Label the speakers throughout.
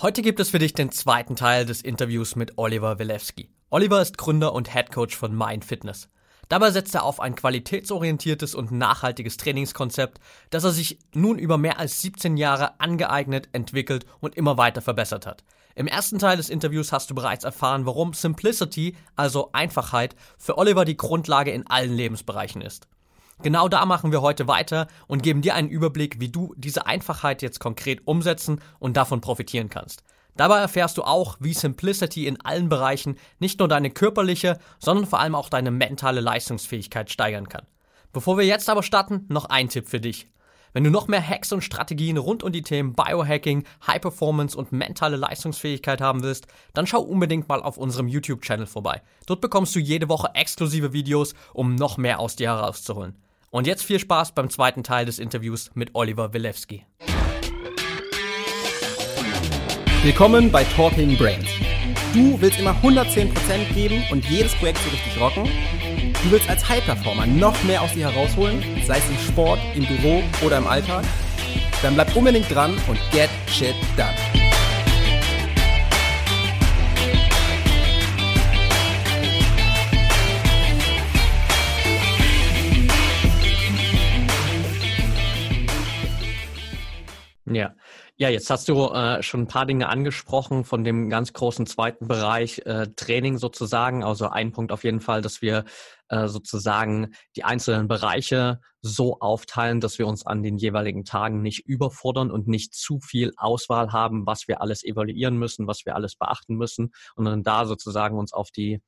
Speaker 1: Heute gibt es für dich den zweiten Teil des Interviews mit Oliver Wilewski. Oliver ist Gründer und Head Coach von Mind Fitness. Dabei setzt er auf ein qualitätsorientiertes und nachhaltiges Trainingskonzept, das er sich nun über mehr als 17 Jahre angeeignet, entwickelt und immer weiter verbessert hat. Im ersten Teil des Interviews hast du bereits erfahren, warum Simplicity, also Einfachheit, für Oliver die Grundlage in allen Lebensbereichen ist. Genau da machen wir heute weiter und geben dir einen Überblick, wie du diese Einfachheit jetzt konkret umsetzen und davon profitieren kannst. Dabei erfährst du auch, wie Simplicity in allen Bereichen nicht nur deine körperliche, sondern vor allem auch deine mentale Leistungsfähigkeit steigern kann. Bevor wir jetzt aber starten, noch ein Tipp für dich. Wenn du noch mehr Hacks und Strategien rund um die Themen Biohacking, High Performance und mentale Leistungsfähigkeit haben willst, dann schau unbedingt mal auf unserem YouTube-Channel vorbei. Dort bekommst du jede Woche exklusive Videos, um noch mehr aus dir herauszuholen. Und jetzt viel Spaß beim zweiten Teil des Interviews mit Oliver Wilewski.
Speaker 2: Willkommen bei Talking Brains. Du willst immer 110% geben und jedes Projekt so richtig rocken? Du willst als High-Performer noch mehr aus dir herausholen, sei es im Sport, im Büro oder im Alltag? Dann bleib unbedingt dran und get shit done.
Speaker 1: Ja. Ja, jetzt hast du äh, schon ein paar Dinge angesprochen von dem ganz großen zweiten Bereich äh, Training sozusagen. Also ein Punkt auf jeden Fall, dass wir äh, sozusagen die einzelnen Bereiche so aufteilen, dass wir uns an den jeweiligen Tagen nicht überfordern und nicht zu viel Auswahl haben, was wir alles evaluieren müssen, was wir alles beachten müssen und dann da sozusagen uns auf die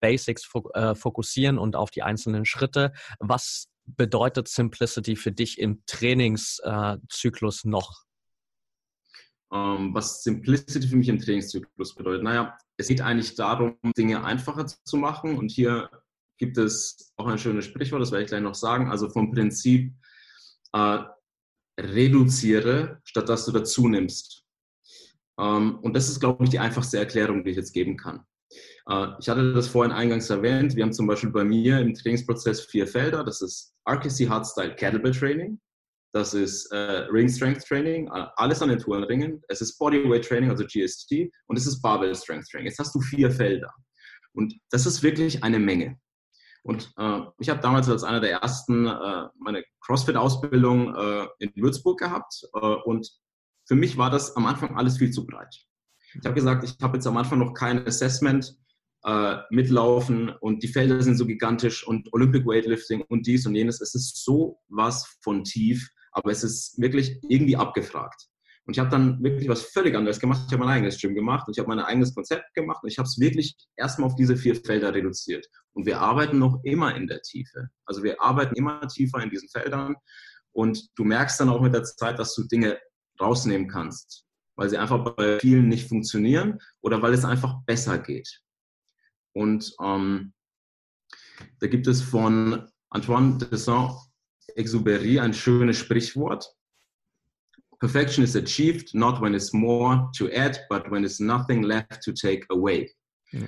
Speaker 1: Basics äh, fokussieren und auf die einzelnen Schritte. Was bedeutet Simplicity für dich im Trainingszyklus noch?
Speaker 3: Ähm, was Simplicity für mich im Trainingszyklus bedeutet? Naja, es geht eigentlich darum, Dinge einfacher zu machen. Und hier gibt es auch ein schönes Sprichwort, das werde ich gleich noch sagen. Also vom Prinzip äh, reduziere, statt dass du dazu nimmst. Ähm, und das ist, glaube ich, die einfachste Erklärung, die ich jetzt geben kann. Äh, ich hatte das vorhin eingangs erwähnt. Wir haben zum Beispiel bei mir im Trainingsprozess vier Felder. Das ist RKC Hardstyle Kettlebell Training. Das ist äh, Ring Strength Training, alles an den Tourenringen. Es ist Bodyweight Training, also GST. Und es ist Barbell Strength Training. Jetzt hast du vier Felder. Und das ist wirklich eine Menge. Und äh, ich habe damals als einer der ersten äh, meine CrossFit-Ausbildung äh, in Würzburg gehabt. Äh, und für mich war das am Anfang alles viel zu breit. Ich habe gesagt, ich habe jetzt am Anfang noch kein Assessment äh, mitlaufen und die Felder sind so gigantisch und Olympic Weightlifting und dies und jenes. Es ist so was von tief, aber es ist wirklich irgendwie abgefragt. Und ich habe dann wirklich was völlig anderes gemacht. Ich habe mein eigenes Gym gemacht und ich habe mein eigenes Konzept gemacht und ich habe es wirklich erstmal auf diese vier Felder reduziert. Und wir arbeiten noch immer in der Tiefe. Also wir arbeiten immer tiefer in diesen Feldern und du merkst dann auch mit der Zeit, dass du Dinge rausnehmen kannst, weil sie einfach bei vielen nicht funktionieren oder weil es einfach besser geht. Und ähm, da gibt es von Antoine de Saint-Exupéry ein schönes Sprichwort. Perfection is achieved not when it's more to add, but when it's nothing left to take away. Ja.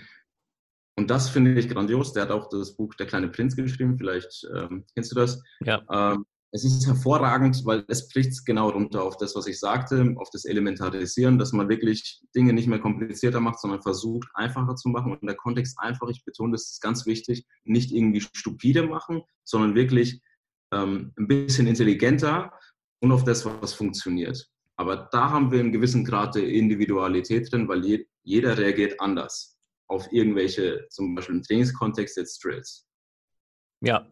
Speaker 3: Und das finde ich grandios. Der hat auch das Buch Der kleine Prinz geschrieben. Vielleicht ähm, kennst du das.
Speaker 1: Ja.
Speaker 3: Ähm, es ist hervorragend, weil es bricht genau runter auf das, was ich sagte, auf das Elementarisieren, dass man wirklich Dinge nicht mehr komplizierter macht, sondern versucht, einfacher zu machen. Und der Kontext einfach, ich betone, das ist ganz wichtig, nicht irgendwie stupide machen, sondern wirklich ähm, ein bisschen intelligenter und auf das, was funktioniert. Aber da haben wir einen gewissen Grad der Individualität drin, weil je, jeder reagiert anders auf irgendwelche, zum Beispiel im Trainingskontext jetzt Drills.
Speaker 1: Ja,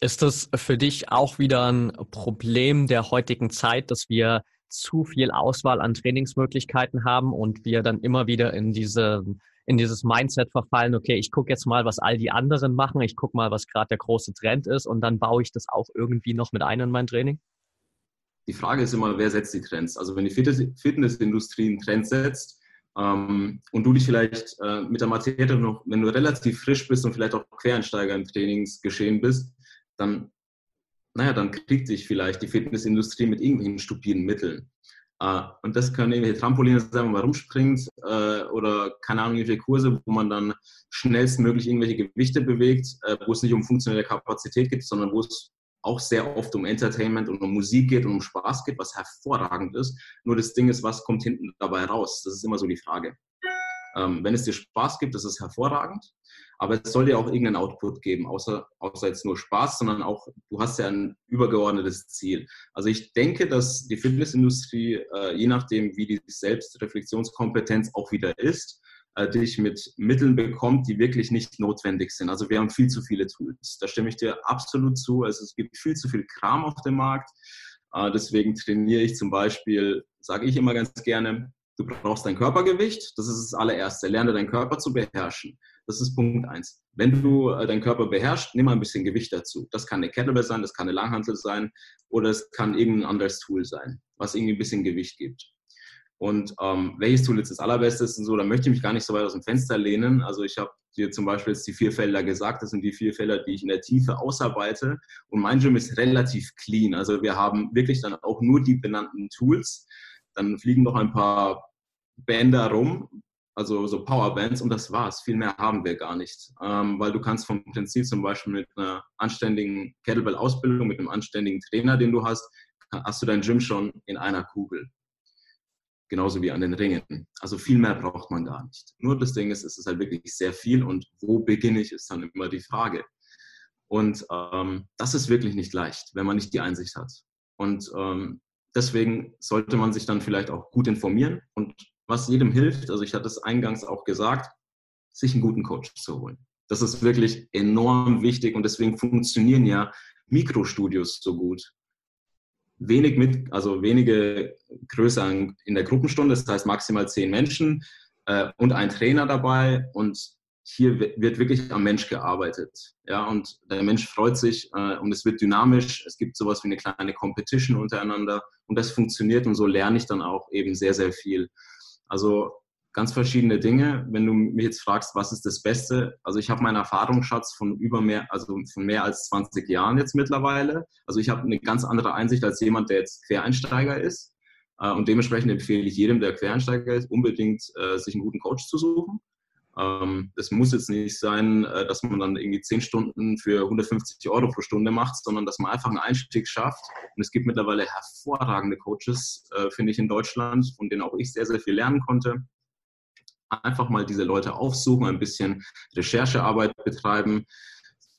Speaker 1: ist das für dich auch wieder ein Problem der heutigen Zeit, dass wir zu viel Auswahl an Trainingsmöglichkeiten haben und wir dann immer wieder in diese in dieses Mindset verfallen, okay, ich gucke jetzt mal, was all die anderen machen, ich gucke mal, was gerade der große Trend ist und dann baue ich das auch irgendwie noch mit ein in mein Training?
Speaker 3: Die Frage ist immer, wer setzt die Trends? Also wenn die Fitnessindustrie einen Trend setzt ähm, und du dich vielleicht äh, mit der Materie noch, wenn du relativ frisch bist und vielleicht auch Quereinsteiger im Trainingsgeschehen bist, dann, naja, dann kriegt sich vielleicht die Fitnessindustrie mit irgendwelchen stupiden Mitteln. Uh, und das können irgendwelche Trampoline sein, wo man rumspringt uh, oder keine Ahnung, irgendwelche Kurse, wo man dann schnellstmöglich irgendwelche Gewichte bewegt, uh, wo es nicht um funktionelle Kapazität geht, sondern wo es auch sehr oft um Entertainment und um Musik geht und um Spaß geht, was hervorragend ist. Nur das Ding ist, was kommt hinten dabei raus? Das ist immer so die Frage. Ähm, wenn es dir Spaß gibt, das ist hervorragend. Aber es soll dir auch irgendeinen Output geben, außer, außer jetzt nur Spaß, sondern auch, du hast ja ein übergeordnetes Ziel. Also ich denke, dass die Fitnessindustrie, äh, je nachdem, wie die Selbstreflexionskompetenz auch wieder ist, äh, dich mit Mitteln bekommt, die wirklich nicht notwendig sind. Also wir haben viel zu viele Tools. Da stimme ich dir absolut zu. Also es gibt viel zu viel Kram auf dem Markt. Äh, deswegen trainiere ich zum Beispiel, sage ich immer ganz gerne, Du brauchst dein Körpergewicht, das ist das allererste. Lerne deinen Körper zu beherrschen. Das ist Punkt eins. Wenn du äh, deinen Körper beherrschst, nimm mal ein bisschen Gewicht dazu. Das kann eine Kettlebell sein, das kann eine Langhantel sein oder es kann irgendein anderes Tool sein, was irgendwie ein bisschen Gewicht gibt. Und ähm, welches Tool jetzt das allerbeste ist und so, da möchte ich mich gar nicht so weit aus dem Fenster lehnen. Also ich habe dir zum Beispiel jetzt die vier Felder gesagt, das sind die vier Felder, die ich in der Tiefe ausarbeite. Und mein Gym ist relativ clean. Also wir haben wirklich dann auch nur die benannten Tools. Dann fliegen noch ein paar Bänder rum, also so Powerbands und das war's. Viel mehr haben wir gar nicht, ähm, weil du kannst vom Prinzip zum Beispiel mit einer anständigen Kettlebell-Ausbildung, mit einem anständigen Trainer, den du hast, hast du dein Gym schon in einer Kugel. Genauso wie an den Ringen. Also viel mehr braucht man gar nicht. Nur das Ding ist, es ist halt wirklich sehr viel und wo beginne ich, ist dann immer die Frage. Und ähm, das ist wirklich nicht leicht, wenn man nicht die Einsicht hat. Und ähm, deswegen sollte man sich dann vielleicht auch gut informieren und was jedem hilft, also ich hatte es eingangs auch gesagt, sich einen guten Coach zu holen. Das ist wirklich enorm wichtig und deswegen funktionieren ja Mikrostudios so gut. Wenig mit, also wenige Größe in der Gruppenstunde, das heißt maximal zehn Menschen äh, und ein Trainer dabei und hier wird wirklich am Mensch gearbeitet. Ja, und der Mensch freut sich äh, und es wird dynamisch. Es gibt sowas wie eine kleine Competition untereinander und das funktioniert und so lerne ich dann auch eben sehr, sehr viel. Also ganz verschiedene Dinge. Wenn du mich jetzt fragst, was ist das Beste? Also ich habe meinen Erfahrungsschatz von über mehr, also von mehr als 20 Jahren jetzt mittlerweile. Also ich habe eine ganz andere Einsicht als jemand, der jetzt Quereinsteiger ist. Äh, und dementsprechend empfehle ich jedem, der Quereinsteiger ist, unbedingt äh, sich einen guten Coach zu suchen. Ähm, es muss jetzt nicht sein, äh, dass man dann irgendwie 10 Stunden für 150 Euro pro Stunde macht, sondern dass man einfach einen Einstieg schafft. Und es gibt mittlerweile hervorragende Coaches, äh, finde ich, in Deutschland, von denen auch ich sehr, sehr viel lernen konnte. Einfach mal diese Leute aufsuchen, ein bisschen Recherchearbeit betreiben.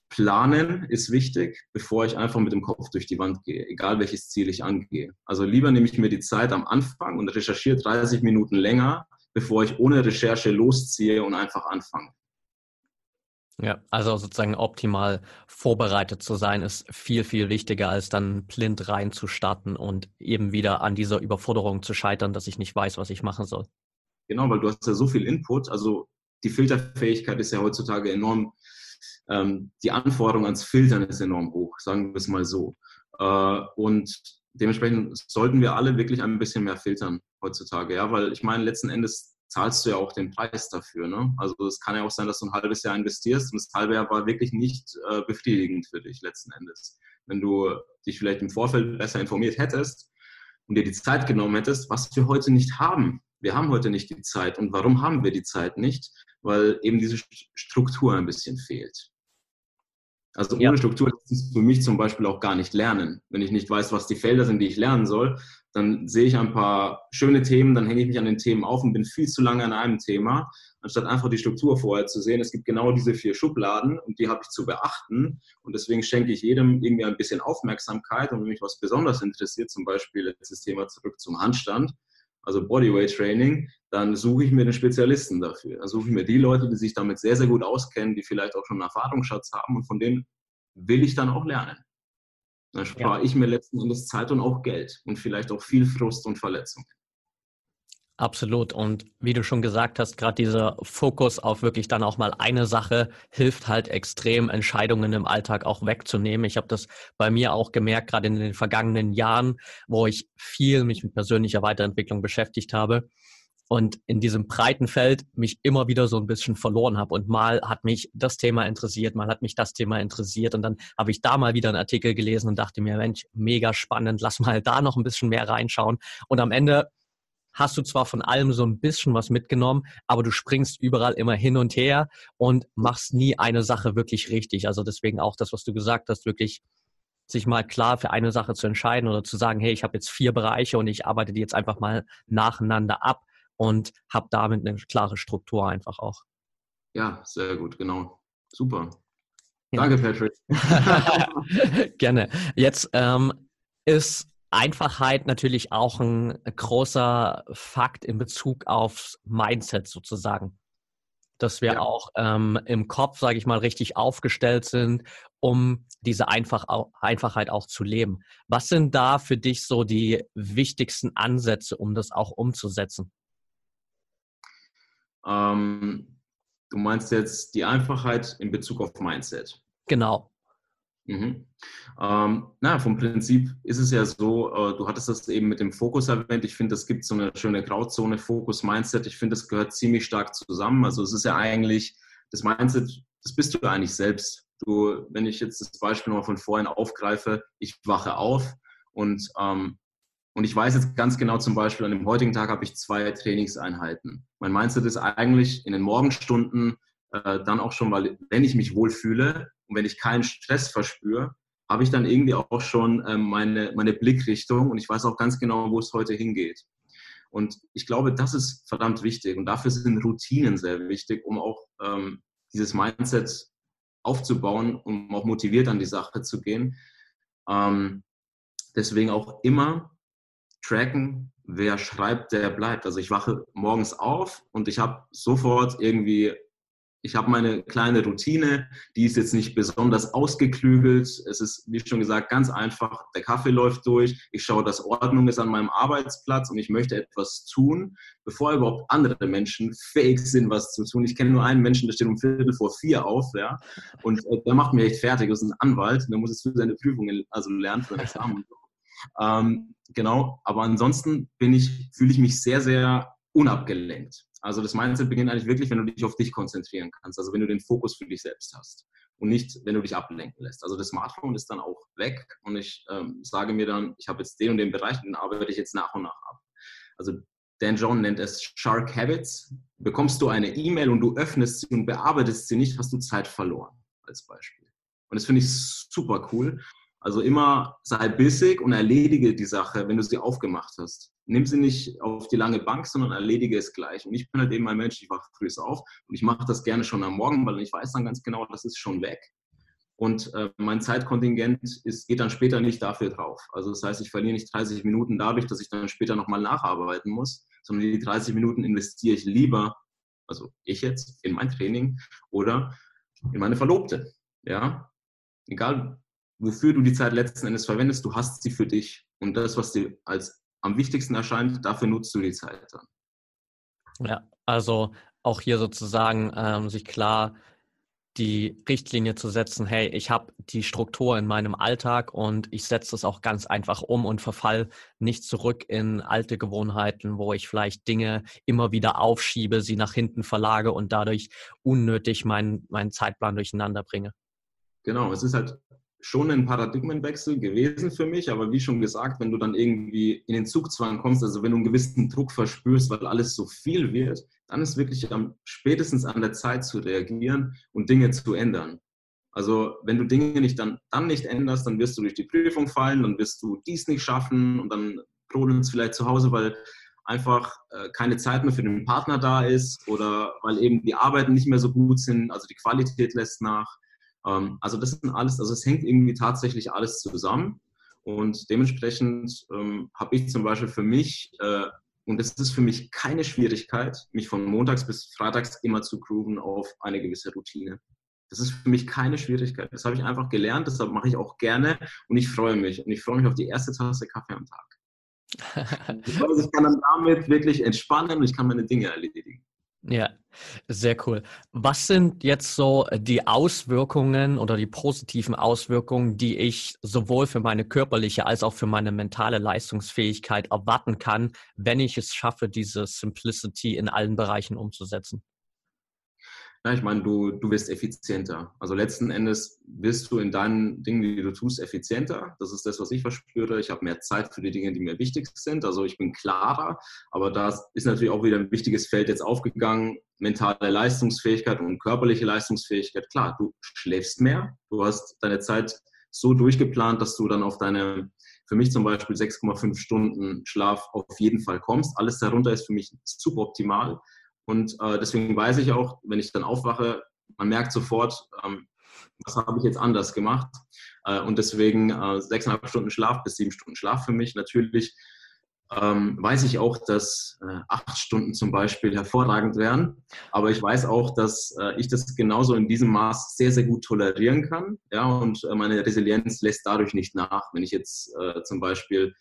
Speaker 3: Planen ist wichtig, bevor ich einfach mit dem Kopf durch die Wand gehe, egal welches Ziel ich angehe. Also lieber nehme ich mir die Zeit am Anfang und recherchiere 30 Minuten länger, bevor ich ohne Recherche losziehe und einfach anfange.
Speaker 1: Ja, also sozusagen optimal vorbereitet zu sein, ist viel, viel wichtiger, als dann blind reinzustarten und eben wieder an dieser Überforderung zu scheitern, dass ich nicht weiß, was ich machen soll.
Speaker 3: Genau, weil du hast ja so viel Input. Also die Filterfähigkeit ist ja heutzutage enorm, ähm, die Anforderung ans Filtern ist enorm hoch, sagen wir es mal so. Äh, und dementsprechend sollten wir alle wirklich ein bisschen mehr filtern heutzutage, ja, weil ich meine, letzten Endes zahlst du ja auch den Preis dafür. Ne? Also es kann ja auch sein, dass du ein halbes Jahr investierst und das halbe Jahr war wirklich nicht äh, befriedigend für dich letzten Endes. Wenn du dich vielleicht im Vorfeld besser informiert hättest und dir die Zeit genommen hättest, was wir heute nicht haben. Wir haben heute nicht die Zeit. Und warum haben wir die Zeit nicht? Weil eben diese Struktur ein bisschen fehlt. Also ohne ja. Struktur ist für mich zum Beispiel auch gar nicht lernen. Wenn ich nicht weiß, was die Felder sind, die ich lernen soll, dann sehe ich ein paar schöne Themen, dann hänge ich mich an den Themen auf und bin viel zu lange an einem Thema, anstatt einfach die Struktur vorher zu sehen. Es gibt genau diese vier Schubladen und die habe ich zu beachten. Und deswegen schenke ich jedem irgendwie ein bisschen Aufmerksamkeit. Und wenn mich was besonders interessiert, zum Beispiel letztes Thema zurück zum Handstand, also Bodyweight Training, dann suche ich mir den Spezialisten dafür. Dann suche ich mir die Leute, die sich damit sehr, sehr gut auskennen, die vielleicht auch schon einen Erfahrungsschatz haben und von denen will ich dann auch lernen. Dann spare ja. ich mir letzten Endes Zeit und auch Geld und vielleicht auch viel Frust und Verletzung.
Speaker 1: Absolut. Und wie du schon gesagt hast, gerade dieser Fokus auf wirklich dann auch mal eine Sache hilft halt extrem, Entscheidungen im Alltag auch wegzunehmen. Ich habe das bei mir auch gemerkt, gerade in den vergangenen Jahren, wo ich viel mich mit persönlicher Weiterentwicklung beschäftigt habe und in diesem breiten Feld mich immer wieder so ein bisschen verloren habe. Und mal hat mich das Thema interessiert, mal hat mich das Thema interessiert. Und dann habe ich da mal wieder einen Artikel gelesen und dachte mir, Mensch, mega spannend, lass mal da noch ein bisschen mehr reinschauen. Und am Ende hast du zwar von allem so ein bisschen was mitgenommen, aber du springst überall immer hin und her und machst nie eine Sache wirklich richtig. Also deswegen auch das, was du gesagt hast, wirklich sich mal klar für eine Sache zu entscheiden oder zu sagen, hey, ich habe jetzt vier Bereiche und ich arbeite die jetzt einfach mal nacheinander ab und habe damit eine klare Struktur einfach auch.
Speaker 3: Ja, sehr gut, genau. Super. Ja. Danke, Patrick.
Speaker 1: Gerne. Jetzt ähm, ist Einfachheit natürlich auch ein großer Fakt in Bezug aufs Mindset sozusagen. Dass wir ja. auch ähm, im Kopf, sage ich mal, richtig aufgestellt sind, um diese Einfach Einfachheit auch zu leben. Was sind da für dich so die wichtigsten Ansätze, um das auch umzusetzen?
Speaker 3: Ähm, du meinst jetzt die Einfachheit in Bezug auf Mindset?
Speaker 1: Genau.
Speaker 3: Mhm. Ähm, na, vom Prinzip ist es ja so, äh, du hattest das eben mit dem Fokus erwähnt. Ich finde, es gibt so eine schöne Grauzone, Fokus, Mindset. Ich finde, das gehört ziemlich stark zusammen. Also es ist ja eigentlich, das Mindset, das bist du ja eigentlich selbst. Du, wenn ich jetzt das Beispiel noch von vorhin aufgreife, ich wache auf und, ähm, und ich weiß jetzt ganz genau zum Beispiel, an dem heutigen Tag habe ich zwei Trainingseinheiten. Mein Mindset ist eigentlich in den Morgenstunden äh, dann auch schon, weil wenn ich mich wohlfühle, und wenn ich keinen Stress verspüre, habe ich dann irgendwie auch schon ähm, meine, meine Blickrichtung und ich weiß auch ganz genau, wo es heute hingeht. Und ich glaube, das ist verdammt wichtig und dafür sind Routinen sehr wichtig, um auch ähm, dieses Mindset aufzubauen, um auch motiviert an die Sache zu gehen. Ähm, deswegen auch immer tracken, wer schreibt, der bleibt. Also ich wache morgens auf und ich habe sofort irgendwie ich habe meine kleine Routine, die ist jetzt nicht besonders ausgeklügelt. Es ist, wie schon gesagt, ganz einfach. Der Kaffee läuft durch. Ich schaue, dass Ordnung ist an meinem Arbeitsplatz und ich möchte etwas tun, bevor überhaupt andere Menschen fähig sind, was zu tun. Ich kenne nur einen Menschen, der steht um Viertel vor vier auf, ja, und äh, der macht mir echt fertig. Das ist ein Anwalt, der muss jetzt für seine Prüfungen also lernen, für ein Examen. ähm, genau, aber ansonsten bin ich, fühle ich mich sehr, sehr unabgelenkt. Also das Mindset beginnt eigentlich wirklich, wenn du dich auf dich konzentrieren kannst. Also wenn du den Fokus für dich selbst hast und nicht, wenn du dich ablenken lässt. Also das Smartphone ist dann auch weg und ich ähm, sage mir dann, ich habe jetzt den und den Bereich, den arbeite ich jetzt nach und nach ab. Also Dan John nennt es Shark Habits. Bekommst du eine E-Mail und du öffnest sie und bearbeitest sie nicht, hast du Zeit verloren, als Beispiel. Und das finde ich super cool. Also immer sei bissig und erledige die Sache, wenn du sie aufgemacht hast nimm sie nicht auf die lange Bank, sondern erledige es gleich. Und ich bin halt eben ein Mensch, ich wache früh auf und ich mache das gerne schon am Morgen, weil ich weiß dann ganz genau, das ist schon weg. Und äh, mein Zeitkontingent ist, geht dann später nicht dafür drauf. Also das heißt, ich verliere nicht 30 Minuten dadurch, dass ich dann später nochmal nacharbeiten muss, sondern die 30 Minuten investiere ich lieber, also ich jetzt, in mein Training oder in meine Verlobte. Ja, egal wofür du die Zeit letzten Endes verwendest, du hast sie für dich. Und das, was dir als am wichtigsten erscheint, dafür nutzt du die Zeit dann.
Speaker 1: Ja, also auch hier sozusagen ähm, sich klar die Richtlinie zu setzen, hey, ich habe die Struktur in meinem Alltag und ich setze das auch ganz einfach um und verfall nicht zurück in alte Gewohnheiten, wo ich vielleicht Dinge immer wieder aufschiebe, sie nach hinten verlage und dadurch unnötig meinen, meinen Zeitplan durcheinander bringe.
Speaker 3: Genau, es ist halt schon ein Paradigmenwechsel gewesen für mich, aber wie schon gesagt, wenn du dann irgendwie in den Zugzwang kommst, also wenn du einen gewissen Druck verspürst, weil alles so viel wird, dann ist wirklich am, spätestens an der Zeit zu reagieren und Dinge zu ändern. Also wenn du Dinge nicht dann, dann nicht änderst, dann wirst du durch die Prüfung fallen, dann wirst du dies nicht schaffen und dann brodeln es vielleicht zu Hause, weil einfach äh, keine Zeit mehr für den Partner da ist oder weil eben die Arbeiten nicht mehr so gut sind, also die Qualität lässt nach. Ähm, also das sind alles, also es hängt irgendwie tatsächlich alles zusammen. Und dementsprechend ähm, habe ich zum Beispiel für mich, äh, und es ist für mich keine Schwierigkeit, mich von montags bis freitags immer zu grooven auf eine gewisse Routine. Das ist für mich keine Schwierigkeit. Das habe ich einfach gelernt, deshalb mache ich auch gerne und ich freue mich. Und ich freue mich auf die erste Tasse Kaffee am Tag. ich kann dann damit wirklich entspannen und ich kann meine Dinge erledigen.
Speaker 1: Ja, sehr cool. Was sind jetzt so die Auswirkungen oder die positiven Auswirkungen, die ich sowohl für meine körperliche als auch für meine mentale Leistungsfähigkeit erwarten kann, wenn ich es schaffe, diese Simplicity in allen Bereichen umzusetzen?
Speaker 3: Ja, ich meine, du, du wirst effizienter. Also letzten Endes wirst du in deinen Dingen, die du tust, effizienter. Das ist das, was ich verspüre. Ich habe mehr Zeit für die Dinge, die mir wichtig sind. Also ich bin klarer. Aber da ist natürlich auch wieder ein wichtiges Feld jetzt aufgegangen. Mentale Leistungsfähigkeit und körperliche Leistungsfähigkeit. Klar, du schläfst mehr. Du hast deine Zeit so durchgeplant, dass du dann auf deine, für mich zum Beispiel 6,5 Stunden Schlaf auf jeden Fall kommst. Alles darunter ist für mich super optimal. Und äh, deswegen weiß ich auch, wenn ich dann aufwache, man merkt sofort, ähm, was habe ich jetzt anders gemacht. Äh, und deswegen äh, sechseinhalb Stunden Schlaf bis sieben Stunden Schlaf für mich. Natürlich ähm, weiß ich auch, dass äh, acht Stunden zum Beispiel hervorragend wären. Aber ich weiß auch, dass äh, ich das genauso in diesem Maß sehr, sehr gut tolerieren kann. Ja, und äh, meine Resilienz lässt dadurch nicht nach, wenn ich jetzt äh, zum Beispiel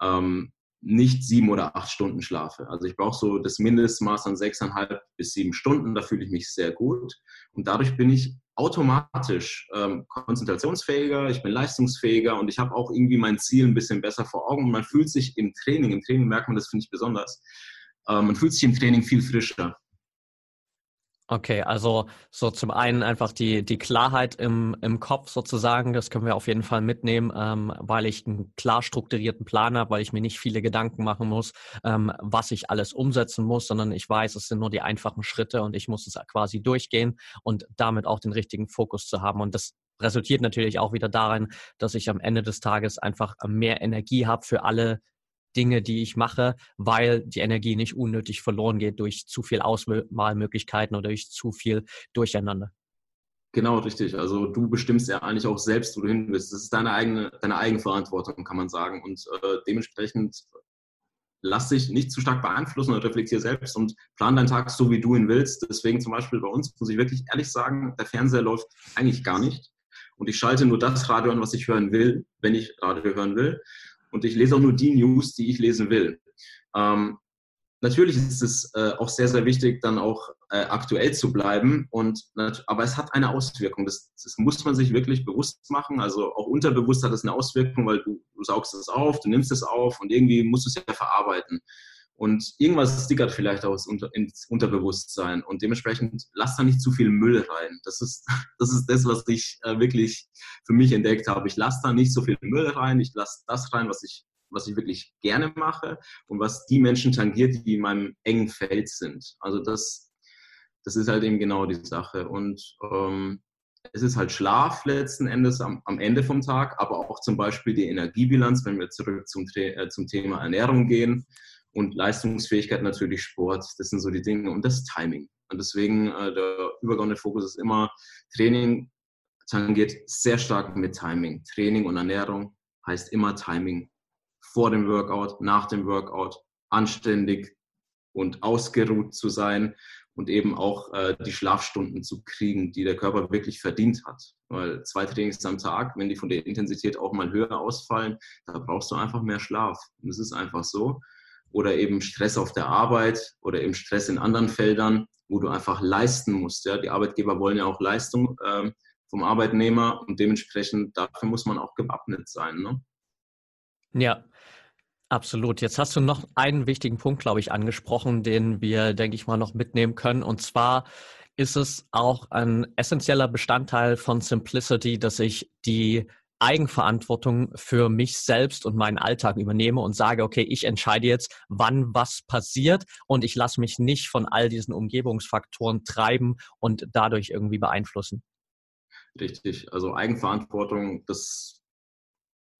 Speaker 3: ähm, nicht sieben oder acht Stunden schlafe. Also ich brauche so das Mindestmaß an sechseinhalb bis sieben Stunden. Da fühle ich mich sehr gut. Und dadurch bin ich automatisch ähm, konzentrationsfähiger, ich bin leistungsfähiger und ich habe auch irgendwie mein Ziel ein bisschen besser vor Augen. Und man fühlt sich im Training, im Training merkt man, das finde ich besonders, äh, man fühlt sich im Training viel frischer.
Speaker 1: Okay, also so zum einen einfach die, die Klarheit im, im Kopf sozusagen, das können wir auf jeden Fall mitnehmen, ähm, weil ich einen klar strukturierten Plan habe, weil ich mir nicht viele Gedanken machen muss, ähm, was ich alles umsetzen muss, sondern ich weiß, es sind nur die einfachen Schritte und ich muss es quasi durchgehen und damit auch den richtigen Fokus zu haben. Und das resultiert natürlich auch wieder darin, dass ich am Ende des Tages einfach mehr Energie habe für alle Dinge, die ich mache, weil die Energie nicht unnötig verloren geht durch zu viel Auswahlmöglichkeiten oder durch zu viel Durcheinander.
Speaker 3: Genau, richtig. Also du bestimmst ja eigentlich auch selbst, wo du hin willst. Das ist deine eigene, deine eigene Verantwortung, kann man sagen. Und äh, dementsprechend lass dich nicht zu stark beeinflussen und reflektier selbst und plan deinen Tag so, wie du ihn willst. Deswegen zum Beispiel bei uns, muss ich wirklich ehrlich sagen, der Fernseher läuft eigentlich gar nicht. Und ich schalte nur das Radio an, was ich hören will, wenn ich Radio hören will und ich lese auch nur die News, die ich lesen will. Ähm, natürlich ist es äh, auch sehr, sehr wichtig, dann auch äh, aktuell zu bleiben. Und, aber es hat eine Auswirkung. Das, das, muss man sich wirklich bewusst machen. Also auch unterbewusst hat es eine Auswirkung, weil du, du saugst es auf, du nimmst es auf und irgendwie musst du es ja verarbeiten. Und irgendwas stickert vielleicht auch ins Unterbewusstsein. Und dementsprechend lass da nicht zu viel Müll rein. Das ist das, ist das was ich äh, wirklich für mich entdeckt habe. Ich lasse da nicht so viel Müll rein. Ich lasse das rein, was ich, was ich wirklich gerne mache und was die Menschen tangiert, die in meinem engen Feld sind. Also das, das ist halt eben genau die Sache. Und ähm, es ist halt Schlaf letzten Endes am, am, Ende vom Tag, aber auch zum Beispiel die Energiebilanz, wenn wir zurück zum, äh, zum Thema Ernährung gehen und Leistungsfähigkeit natürlich Sport. Das sind so die Dinge und das Timing. Und deswegen äh, der übergeordnete Fokus ist immer Training tangiert sehr stark mit Timing. Training und Ernährung heißt immer Timing. Vor dem Workout, nach dem Workout, anständig und ausgeruht zu sein und eben auch äh, die Schlafstunden zu kriegen, die der Körper wirklich verdient hat. Weil zwei Trainings am Tag, wenn die von der Intensität auch mal höher ausfallen, da brauchst du einfach mehr Schlaf. Und das ist einfach so oder eben Stress auf der Arbeit oder eben Stress in anderen Feldern, wo du einfach leisten musst. Ja? Die Arbeitgeber wollen ja auch Leistung äh, vom Arbeitnehmer und dementsprechend dafür muss man auch gewappnet sein. Ne?
Speaker 1: Ja, Absolut. Jetzt hast du noch einen wichtigen Punkt, glaube ich, angesprochen, den wir, denke ich mal, noch mitnehmen können. Und zwar ist es auch ein essentieller Bestandteil von Simplicity, dass ich die Eigenverantwortung für mich selbst und meinen Alltag übernehme und sage, okay, ich entscheide jetzt, wann was passiert und ich lasse mich nicht von all diesen Umgebungsfaktoren treiben und dadurch irgendwie beeinflussen.
Speaker 3: Richtig, also Eigenverantwortung, das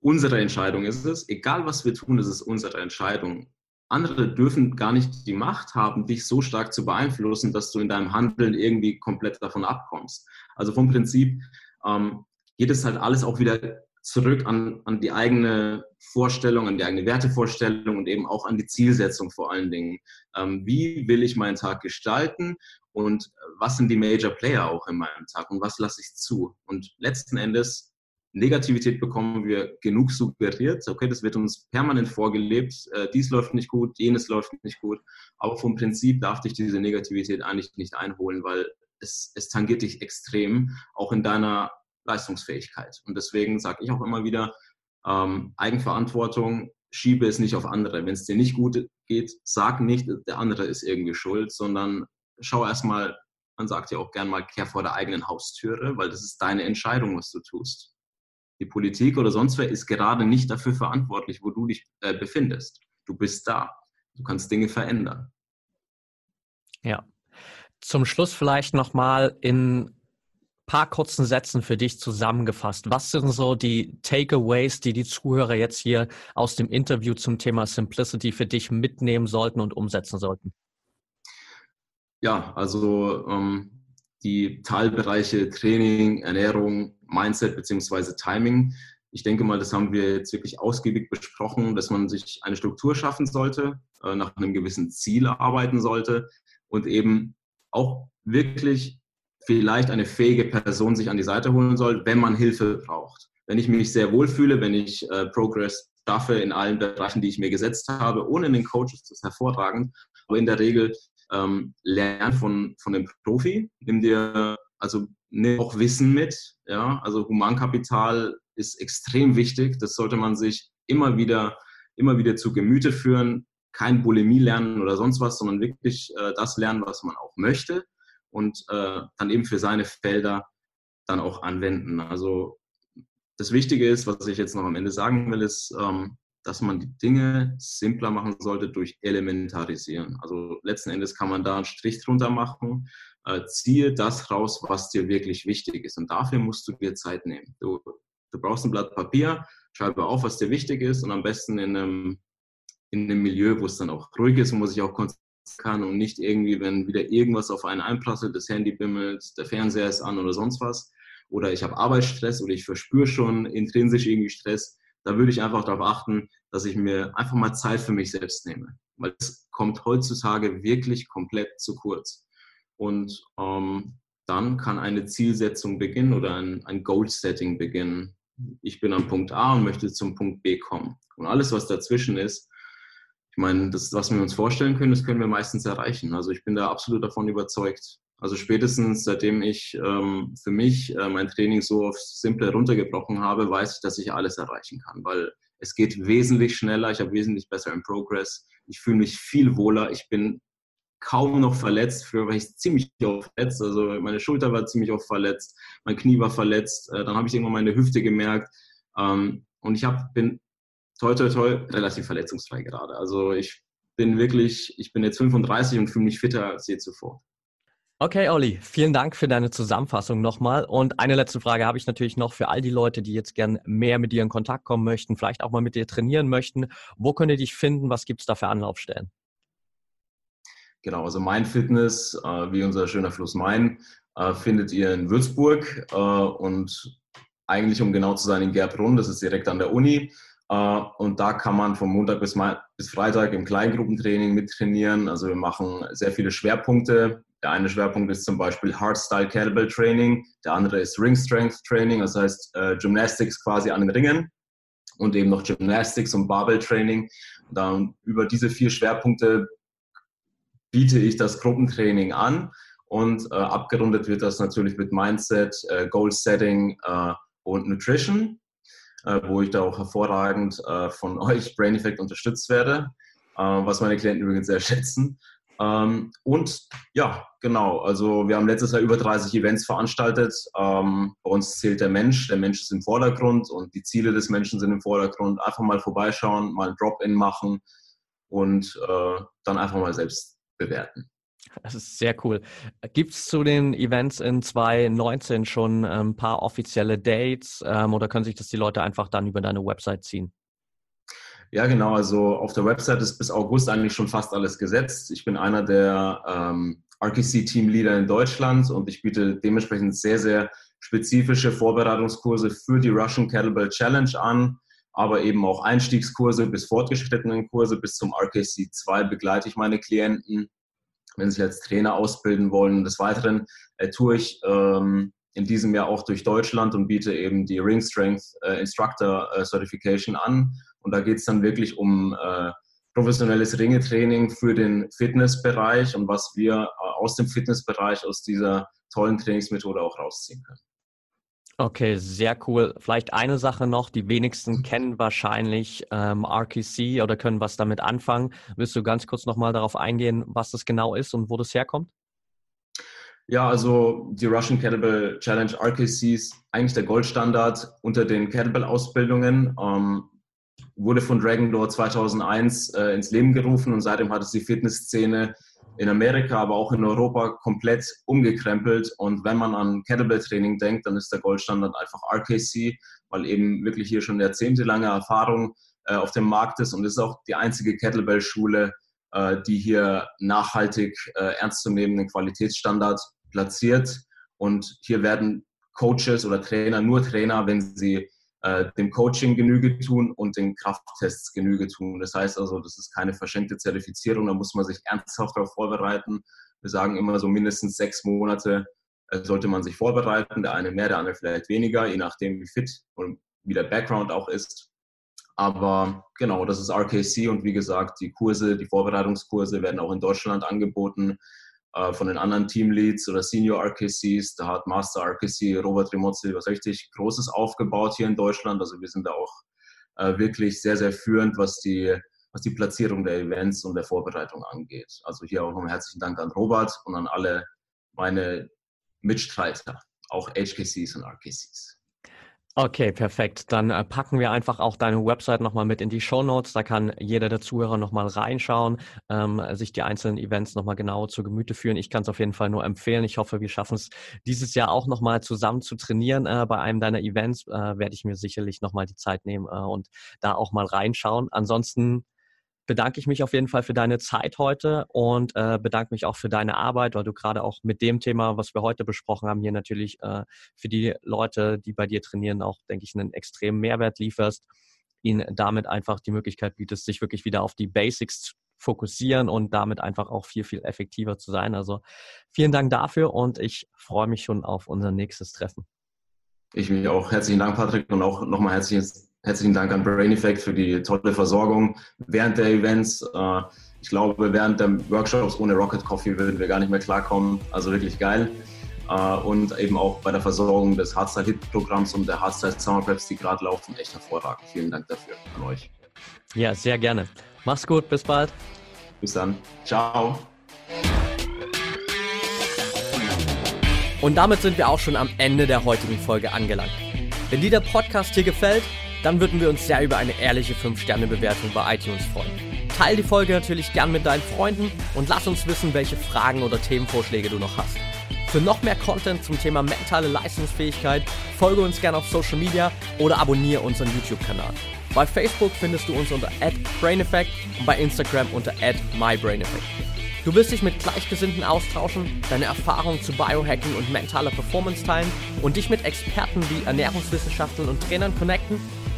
Speaker 3: unsere Entscheidung ist es. Egal was wir tun, das ist unsere Entscheidung. Andere dürfen gar nicht die Macht haben, dich so stark zu beeinflussen, dass du in deinem Handeln irgendwie komplett davon abkommst. Also vom Prinzip, ähm, geht es halt alles auch wieder zurück an, an die eigene Vorstellung, an die eigene Wertevorstellung und eben auch an die Zielsetzung vor allen Dingen. Ähm, wie will ich meinen Tag gestalten und was sind die Major Player auch in meinem Tag und was lasse ich zu? Und letzten Endes, Negativität bekommen wir genug suggeriert. Okay, das wird uns permanent vorgelebt. Äh, dies läuft nicht gut, jenes läuft nicht gut. Aber vom Prinzip darf dich diese Negativität eigentlich nicht einholen, weil es, es tangiert dich extrem, auch in deiner Leistungsfähigkeit. Und deswegen sage ich auch immer wieder, ähm, Eigenverantwortung, schiebe es nicht auf andere. Wenn es dir nicht gut geht, sag nicht, der andere ist irgendwie schuld, sondern schau erstmal, man sagt ja auch gern mal, kehr vor der eigenen Haustüre, weil das ist deine Entscheidung, was du tust. Die Politik oder sonst wer ist gerade nicht dafür verantwortlich, wo du dich äh, befindest. Du bist da. Du kannst Dinge verändern.
Speaker 1: Ja. Zum Schluss vielleicht nochmal in paar kurzen Sätzen für dich zusammengefasst. Was sind so die Takeaways, die die Zuhörer jetzt hier aus dem Interview zum Thema Simplicity für dich mitnehmen sollten und umsetzen sollten?
Speaker 3: Ja, also ähm, die Teilbereiche Training, Ernährung, Mindset beziehungsweise Timing. Ich denke mal, das haben wir jetzt wirklich ausgiebig besprochen, dass man sich eine Struktur schaffen sollte, äh, nach einem gewissen Ziel arbeiten sollte und eben auch wirklich vielleicht eine fähige Person sich an die Seite holen soll, wenn man Hilfe braucht. Wenn ich mich sehr wohl fühle, wenn ich äh, Progress schaffe in allen Bereichen, die ich mir gesetzt habe, ohne den Coach ist das hervorragend. Aber in der Regel ähm, lern von, von dem Profi, nimm dir also nimm auch Wissen mit. Ja? Also Humankapital ist extrem wichtig. Das sollte man sich immer wieder, immer wieder zu Gemüte führen. Kein Bulimie lernen oder sonst was, sondern wirklich äh, das lernen, was man auch möchte und äh, dann eben für seine Felder dann auch anwenden. Also das Wichtige ist, was ich jetzt noch am Ende sagen will, ist, ähm, dass man die Dinge simpler machen sollte durch Elementarisieren. Also letzten Endes kann man da einen Strich drunter machen. Äh, ziehe das raus, was dir wirklich wichtig ist. Und dafür musst du dir Zeit nehmen. Du, du brauchst ein Blatt Papier, schreibe auf, was dir wichtig ist und am besten in einem, in einem Milieu, wo es dann auch ruhig ist und wo sich auch kann und nicht irgendwie, wenn wieder irgendwas auf einen einprasselt, das Handy bimmelt, der Fernseher ist an oder sonst was. Oder ich habe Arbeitsstress oder ich verspüre schon intrinsisch irgendwie Stress da würde ich einfach darauf achten, dass ich mir einfach mal Zeit für mich selbst nehme. Weil es kommt heutzutage wirklich komplett zu kurz. Und ähm, dann kann eine Zielsetzung beginnen oder ein, ein Goal-Setting beginnen. Ich bin am Punkt A und möchte zum Punkt B kommen. Und alles, was dazwischen ist, ich meine, das, was wir uns vorstellen können, das können wir meistens erreichen. Also ich bin da absolut davon überzeugt. Also spätestens seitdem ich ähm, für mich äh, mein Training so auf simple runtergebrochen habe, weiß ich, dass ich alles erreichen kann, weil es geht wesentlich schneller, ich habe wesentlich besser im Progress, ich fühle mich viel wohler, ich bin kaum noch verletzt, früher war ich ziemlich oft verletzt, also meine Schulter war ziemlich oft verletzt, mein Knie war verletzt, äh, dann habe ich irgendwann meine Hüfte gemerkt ähm, und ich hab, bin toi toi toi relativ verletzungsfrei gerade. Also ich bin wirklich, ich bin jetzt 35 und fühle mich fitter als je zuvor.
Speaker 1: Okay, Olli, vielen Dank für deine Zusammenfassung nochmal. Und eine letzte Frage habe ich natürlich noch für all die Leute, die jetzt gern mehr mit dir in Kontakt kommen möchten, vielleicht auch mal mit dir trainieren möchten. Wo könnt ihr dich finden? Was gibt es da für Anlaufstellen?
Speaker 3: Genau, also Mein Fitness, äh, wie unser schöner Fluss Main, äh, findet ihr in Würzburg äh, und eigentlich, um genau zu sein, in Gerbrunn, das ist direkt an der Uni. Äh, und da kann man von Montag bis, Freitag im Kleingruppentraining mittrainieren. Also wir machen sehr viele Schwerpunkte der eine Schwerpunkt ist zum Beispiel Hardstyle Kettlebell Training, der andere ist Ring Strength Training, das heißt äh, Gymnastics quasi an den Ringen und eben noch Gymnastics und Barbell Training. Und dann über diese vier Schwerpunkte biete ich das Gruppentraining an und äh, abgerundet wird das natürlich mit Mindset, äh, Goal Setting äh, und Nutrition, wo ich da auch hervorragend äh, von euch Brain Effect unterstützt werde, was meine Klienten übrigens sehr schätzen. Ähm, und ja, genau, also wir haben letztes Jahr über 30 Events veranstaltet. Ähm, bei uns zählt der Mensch, der Mensch ist im Vordergrund und die Ziele des Menschen sind im Vordergrund. Einfach mal vorbeischauen, mal ein Drop-in machen und äh, dann einfach mal selbst bewerten.
Speaker 1: Das ist sehr cool. Gibt es zu den Events in 2019 schon ein ähm, paar offizielle Dates ähm, oder können sich das die Leute einfach dann über deine Website ziehen?
Speaker 3: Ja, genau. Also auf der Website ist bis August eigentlich schon fast alles gesetzt. Ich bin einer der ähm, RKC-Teamleader in Deutschland und ich biete dementsprechend sehr, sehr spezifische Vorbereitungskurse für die Russian Kettlebell Challenge an, aber eben auch Einstiegskurse bis fortgeschrittenen Kurse. Bis zum RKC 2 begleite ich meine Klienten, wenn sie als Trainer ausbilden wollen. Des Weiteren äh, tue ich ähm, in diesem Jahr auch durch Deutschland und biete eben die Ring Strength äh, Instructor äh, Certification an und da geht es dann wirklich um äh, professionelles Ringetraining für den Fitnessbereich und was wir äh, aus dem Fitnessbereich, aus dieser tollen Trainingsmethode auch rausziehen können.
Speaker 1: Okay, sehr cool. Vielleicht eine Sache noch, die wenigsten kennen wahrscheinlich ähm, RKC oder können was damit anfangen. Willst du ganz kurz nochmal darauf eingehen, was das genau ist und wo das herkommt?
Speaker 3: Ja, also die Russian Kettlebell Challenge RKC ist eigentlich der Goldstandard unter den Kettlebell-Ausbildungen. Ähm, wurde von Dragon Door 2001 äh, ins Leben gerufen und seitdem hat es die Fitnessszene in Amerika, aber auch in Europa komplett umgekrempelt. Und wenn man an Kettlebell-Training denkt, dann ist der Goldstandard einfach RKC, weil eben wirklich hier schon jahrzehntelange Erfahrung äh, auf dem Markt ist und ist auch die einzige Kettlebell-Schule, äh, die hier nachhaltig äh, ernstzunehmenden Qualitätsstandard platziert. Und hier werden Coaches oder Trainer nur Trainer, wenn sie äh, dem Coaching Genüge tun und den Krafttests Genüge tun. Das heißt also, das ist keine verschenkte Zertifizierung, da muss man sich ernsthaft darauf vorbereiten. Wir sagen immer so mindestens sechs Monate äh, sollte man sich vorbereiten, der eine mehr, der andere vielleicht weniger, je nachdem wie fit und wie der Background auch ist. Aber genau, das ist RKC und wie gesagt, die Kurse, die Vorbereitungskurse werden auch in Deutschland angeboten äh, von den anderen Teamleads oder Senior RKCs. Da hat Master RKC Robert Remozzi was richtig Großes aufgebaut hier in Deutschland. Also wir sind da auch äh, wirklich sehr, sehr führend, was die, was die Platzierung der Events und der Vorbereitung angeht. Also hier auch nochmal herzlichen Dank an Robert und an alle meine Mitstreiter, auch HKCs und RKCs.
Speaker 1: Okay, perfekt. Dann äh, packen wir einfach auch deine Website nochmal mit in die Show Notes. Da kann jeder der Zuhörer nochmal reinschauen, ähm, sich die einzelnen Events nochmal genau zu Gemüte führen. Ich kann es auf jeden Fall nur empfehlen. Ich hoffe, wir schaffen es dieses Jahr auch nochmal zusammen zu trainieren. Äh, bei einem deiner Events äh, werde ich mir sicherlich nochmal die Zeit nehmen äh, und da auch mal reinschauen. Ansonsten bedanke ich mich auf jeden Fall für deine Zeit heute und äh, bedanke mich auch für deine Arbeit, weil du gerade auch mit dem Thema, was wir heute besprochen haben, hier natürlich äh, für die Leute, die bei dir trainieren, auch, denke ich, einen extremen Mehrwert lieferst, ihnen damit einfach die Möglichkeit bietest, sich wirklich wieder auf die Basics zu fokussieren und damit einfach auch viel, viel effektiver zu sein. Also vielen Dank dafür und ich freue mich schon auf unser nächstes Treffen.
Speaker 3: Ich mich auch. Herzlichen Dank, Patrick, und auch nochmal herzliches Herzlichen Dank an Brain Effect für die tolle Versorgung während der Events. Äh, ich glaube, während der Workshops ohne Rocket Coffee würden wir gar nicht mehr klarkommen. Also wirklich geil. Äh, und eben auch bei der Versorgung des Hardstyle Hit Programms und der Hardstyle Summer Preps, die gerade laufen, echt hervorragend. Vielen Dank dafür an euch.
Speaker 1: Ja, sehr gerne. Mach's gut, bis bald.
Speaker 3: Bis dann. Ciao.
Speaker 1: Und damit sind wir auch schon am Ende der heutigen Folge angelangt. Wenn dir der Podcast hier gefällt, dann würden wir uns sehr über eine ehrliche 5-Sterne-Bewertung bei iTunes freuen. Teil die Folge natürlich gern mit deinen Freunden und lass uns wissen, welche Fragen oder Themenvorschläge du noch hast. Für noch mehr Content zum Thema mentale Leistungsfähigkeit folge uns gerne auf Social Media oder abonniere unseren YouTube-Kanal. Bei Facebook findest du uns unter @braineffect und bei Instagram unter @mybraineffect. Du willst dich mit Gleichgesinnten austauschen, deine Erfahrungen zu Biohacking und mentaler Performance teilen und dich mit Experten wie Ernährungswissenschaftlern und Trainern connecten?